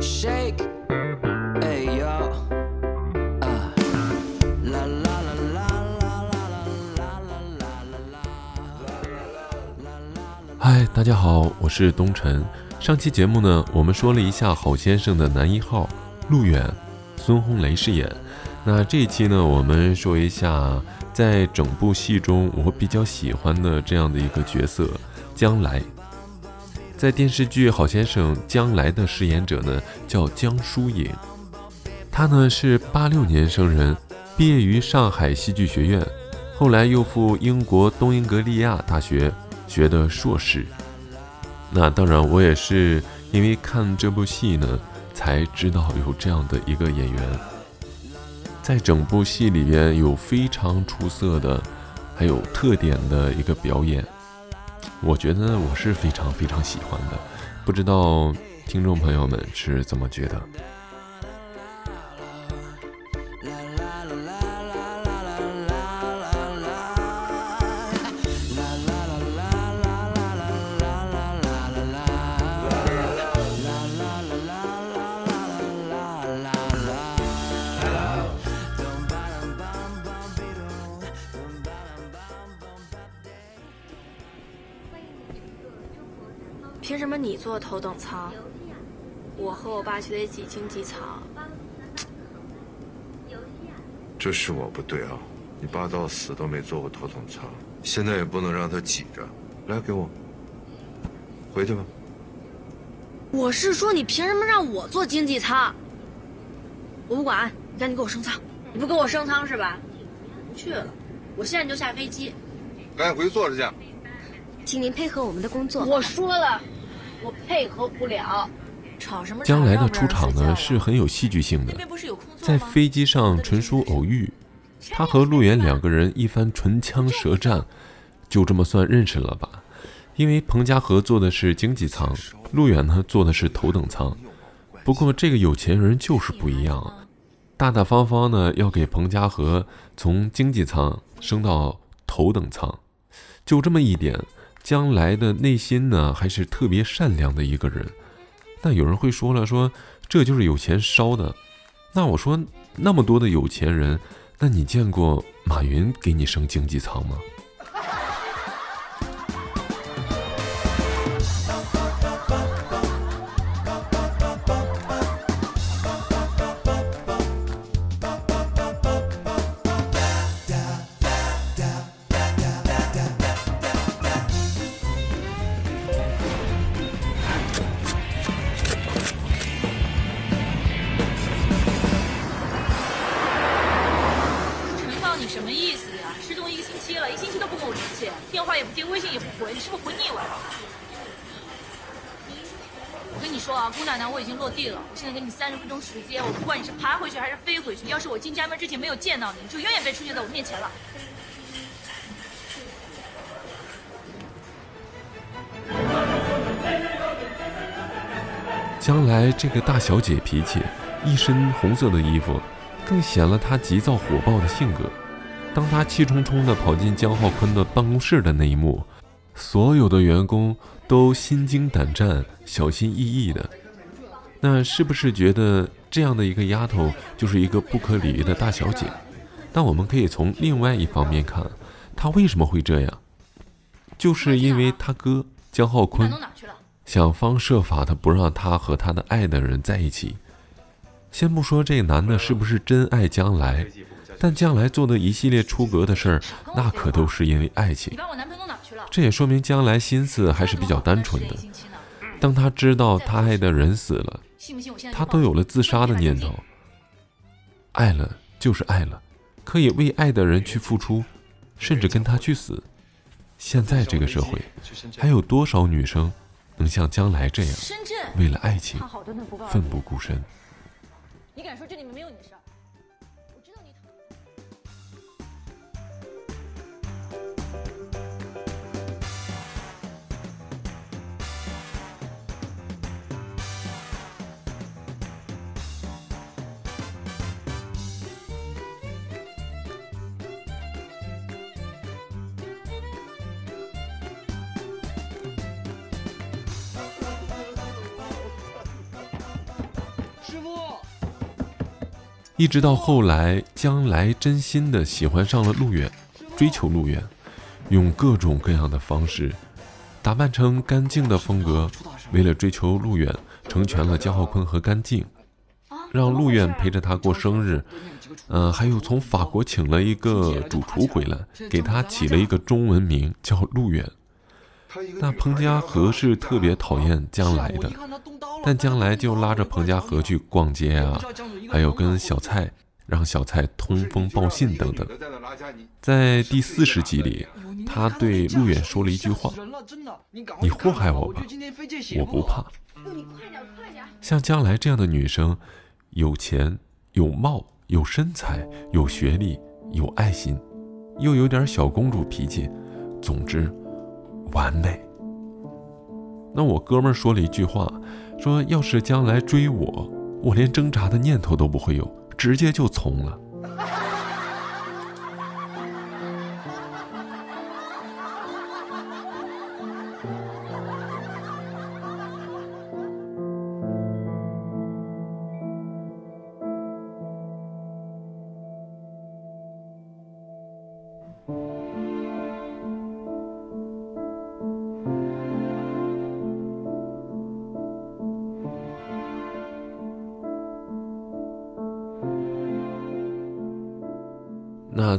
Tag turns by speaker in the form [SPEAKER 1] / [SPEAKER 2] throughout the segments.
[SPEAKER 1] shake a yo 嗯啦啦啦啦啦啦啦啦啦啦，
[SPEAKER 2] 嗨，大家好，我是东辰，上期节目呢，我们说了一下郝先生的男一号陆远，孙红雷饰演，那这一期呢，我们说一下在整部戏中我比较喜欢的这样的一个角色，将来。在电视剧《好先生》将来的饰演者呢叫江疏影，他呢是八六年生人，毕业于上海戏剧学院，后来又赴英国东英格利亚大学学的硕士。那当然，我也是因为看这部戏呢，才知道有这样的一个演员，在整部戏里边有非常出色的，还有特点的一个表演。我觉得我是非常非常喜欢的，不知道听众朋友们是怎么觉得？
[SPEAKER 3] 凭什么你坐头等舱，我和我爸却得挤经济舱？
[SPEAKER 4] 这是我不对啊！你爸到死都没坐过头等舱，现在也不能让他挤着。来，给我，回去吧。
[SPEAKER 3] 我是说，你凭什么让我坐经济舱？我不管，你赶紧给我升舱！你不给我升舱是吧？不去了，我现在就下飞机。
[SPEAKER 4] 赶紧回去坐着去。
[SPEAKER 5] 请您配合我们的工作。
[SPEAKER 3] 我说了，我配合不了。吵什么吵？
[SPEAKER 2] 将来的出场呢是很有戏剧性的在飞机上纯属偶遇，他和陆远两个人一番唇枪舌战，就这么算认识了吧？因为彭家河坐的是经济舱，陆远呢坐的是头等舱。不过这个有钱人就是不一样，大大方方的要给彭家河从经济舱升到头等舱，就这么一点，将来的内心呢还是特别善良的一个人。那有人会说了，说这就是有钱烧的。那我说那么多的有钱人，那你见过马云给你升经济舱吗？
[SPEAKER 6] 电话也不接，微信也不回，你是不是回腻歪了？我跟你说啊，姑奶奶，我已经落地了，我现在给你三十分钟时间，我不管你是爬回去还是飞回去，要是我进家门之前没有见到你，你就永远别出现在我面前了。
[SPEAKER 2] 将来这个大小姐脾气，一身红色的衣服，更显了她急躁火爆的性格。当他气冲冲地跑进江浩坤的办公室的那一幕，所有的员工都心惊胆战、小心翼翼的。那是不是觉得这样的一个丫头就是一个不可理喻的大小姐？但我们可以从另外一方面看，她为什么会这样？就是因为她哥江浩坤？想方设法的不让她和他的爱的人在一起。先不说这男的是不是真爱将来，但将来做的一系列出格的事儿，那可都是因为爱情？这也说明将来心思还是比较单纯的当他知道他爱的人死了，他都有了自杀的念头。爱了就是爱了，可以为爱的人去付出，甚至跟他去死。现在这个社会，还有多少女生能像将来这样，为了爱情奋不顾身？
[SPEAKER 6] 你敢说这里面没有你的事师傅。
[SPEAKER 2] 一直到后来将来真心的喜欢上了陆远。追求陆远，用各种各样的方式，打扮成干净的风格，为了追求陆远，成全了江浩坤和干净，让陆远陪着他过生日。嗯，还有从法国请了一个主厨回来，给他起了一个中文名叫陆远。那彭家河是特别讨厌将来的，但将来就拉着彭家河去逛街啊，还有跟小蔡让小蔡通风报信等等。在第四十集里，他对陆远说了一句话：“你祸害我吧，我不怕。”像将来这样的女生，有钱有貌。有身材，有学历，有爱心，又有点小公主脾气，总之，完美。那我哥们说了一句话，说要是将来追我，我连挣扎的念头都不会有，直接就从了。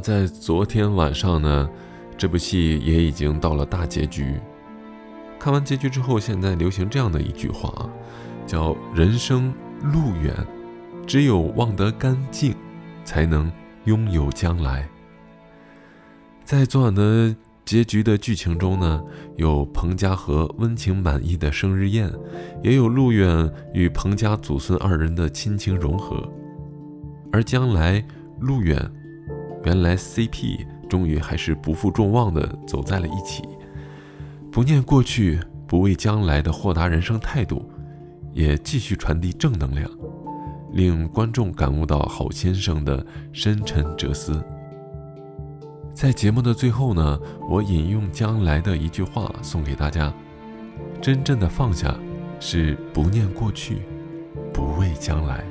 [SPEAKER 2] 在昨天晚上呢，这部戏也已经到了大结局。看完结局之后，现在流行这样的一句话，叫“人生路远，只有忘得干净，才能拥有将来。”在昨晚的结局的剧情中呢，有彭家和温情满意的生日宴，也有陆远与彭家祖孙二人的亲情融合，而将来陆远。原来 CP 终于还是不负众望的走在了一起，不念过去，不畏将来的豁达人生态度，也继续传递正能量，令观众感悟到好先生的深沉哲思。在节目的最后呢，我引用将来的一句话送给大家：真正的放下，是不念过去，不畏将来。